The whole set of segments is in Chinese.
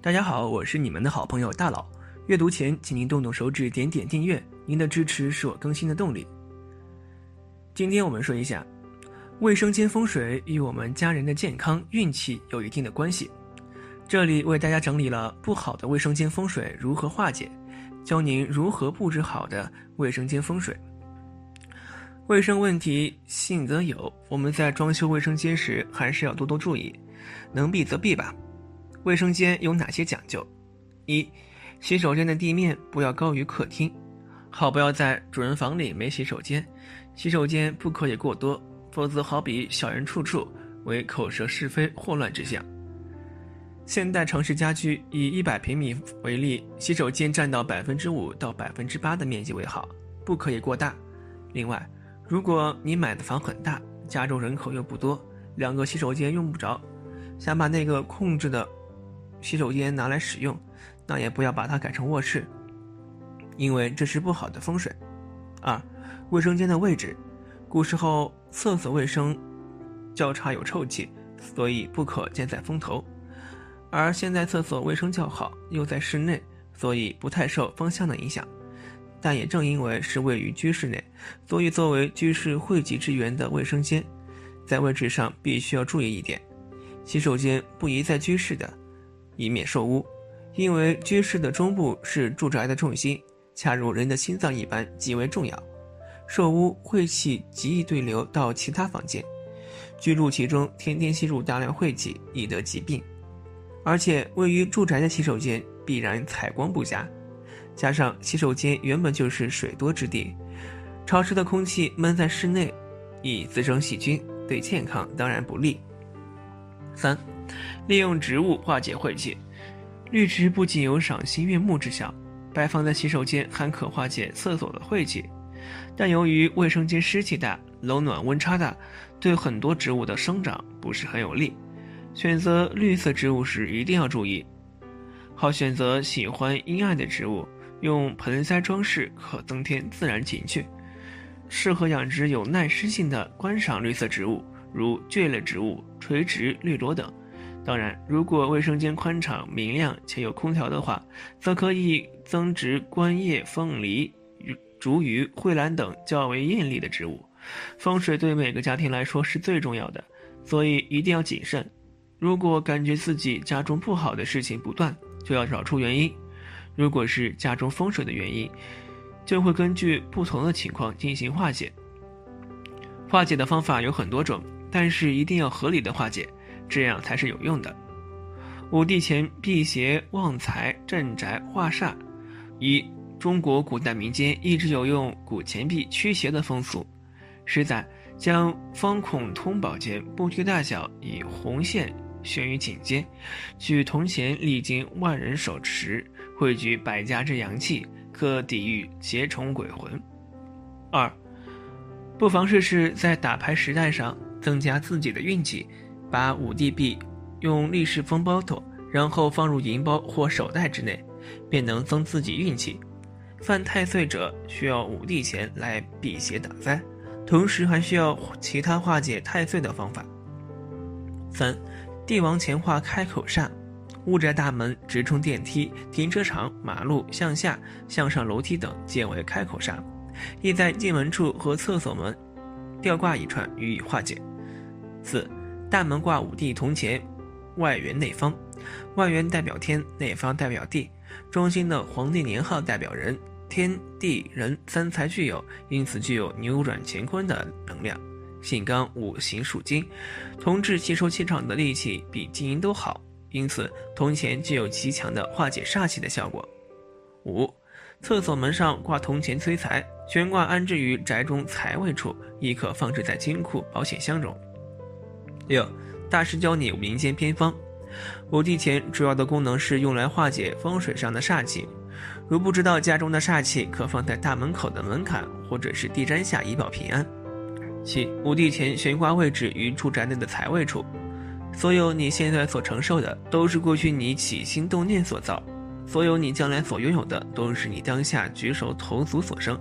大家好，我是你们的好朋友大佬。阅读前，请您动动手指，点点订阅，您的支持是我更新的动力。今天我们说一下，卫生间风水与我们家人的健康运气有一定的关系。这里为大家整理了不好的卫生间风水如何化解，教您如何布置好的卫生间风水。卫生问题信则有，我们在装修卫生间时还是要多多注意，能避则避吧。卫生间有哪些讲究？一、洗手间的地面不要高于客厅，好不要在主人房里没洗手间，洗手间不可以过多，否则好比小人处处为口舌是非、祸乱之象。现代城市家居以一百平米为例，洗手间占到百分之五到百分之八的面积为好，不可以过大。另外，如果你买的房很大，家中人口又不多，两个洗手间用不着，想把那个控制的。洗手间拿来使用，那也不要把它改成卧室，因为这是不好的风水。二，卫生间的位置，古时候厕所卫生较差有臭气，所以不可建在风头；而现在厕所卫生较好，又在室内，所以不太受风向的影响。但也正因为是位于居室内，所以作为居室汇集之源的卫生间，在位置上必须要注意一点：洗手间不宜在居室的。以免受污，因为居室的中部是住宅的重心，恰如人的心脏一般极为重要。受污晦气极易对流到其他房间，居住其中，天天吸入大量晦气，易得疾病。而且位于住宅的洗手间必然采光不佳，加上洗手间原本就是水多之地，潮湿的空气闷在室内，易滋生细菌，对健康当然不利。三。利用植物化解晦气，绿植不仅有赏心悦目之效，摆放在洗手间还可化解厕所的晦气。但由于卫生间湿气大、冷暖温差大，对很多植物的生长不是很有利。选择绿色植物时一定要注意，好选择喜欢阴暗的植物，用盆栽装饰可增添自然情趣。适合养殖有耐湿性的观赏绿色植物，如蕨类植物、垂直绿萝等。当然，如果卫生间宽敞、明亮且有空调的话，则可以增植观叶、凤梨、竹鱼、蕙兰等较为艳丽的植物。风水对每个家庭来说是最重要的，所以一定要谨慎。如果感觉自己家中不好的事情不断，就要找出原因。如果是家中风水的原因，就会根据不同的情况进行化解。化解的方法有很多种，但是一定要合理的化解。这样才是有用的。五帝钱辟邪旺财镇宅化煞，一中国古代民间一直有用古钱币驱邪的风俗。十载将方孔通宝钱不拘大小以红线悬于颈间，取铜钱历经万人手持，汇聚百家之阳气，可抵御邪虫鬼魂。二不妨试试在打牌时代上增加自己的运气。把五帝币用立式封包头，然后放入银包或手袋之内，便能增自己运气。犯太岁者需要五帝钱来辟邪挡灾，同时还需要其他化解太岁的方法。三，帝王钱化开口煞，屋宅大门、直冲电梯、停车场、马路、向下、向上楼梯等皆为开口煞，宜在进门处和厕所门吊挂一串予以化解。四。大门挂五帝铜钱，外圆内方，外圆代表天，内方代表地，中心的皇帝年号代表人，天地人三才具有，因此具有扭转乾坤的能量。性刚，五行属金，铜质吸收气场的力气比金银都好，因此铜钱具有极强的化解煞气的效果。五，厕所门上挂铜钱催财，悬挂安置于宅中财位处，亦可放置在金库、保险箱中。六，大师教你民间偏方。五帝钱主要的功能是用来化解风水上的煞气。如不知道家中的煞气，可放在大门口的门槛或者是地毡下以保平安。七，五帝钱悬挂位置于住宅内的财位处。所有你现在所承受的，都是过去你起心动念所造；所有你将来所拥有的，都是你当下举手投足所生。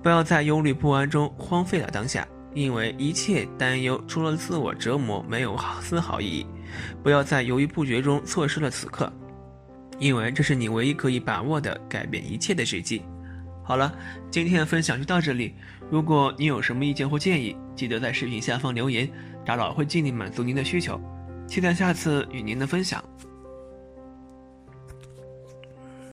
不要在忧虑不安中荒废了当下。因为一切担忧除了自我折磨，没有丝毫意义。不要在犹豫不决中错失了此刻。因为这是你唯一可以把握的改变一切的时机。好了，今天的分享就到这里。如果你有什么意见或建议，记得在视频下方留言，大佬会尽力满足您的需求。期待下次与您的分享。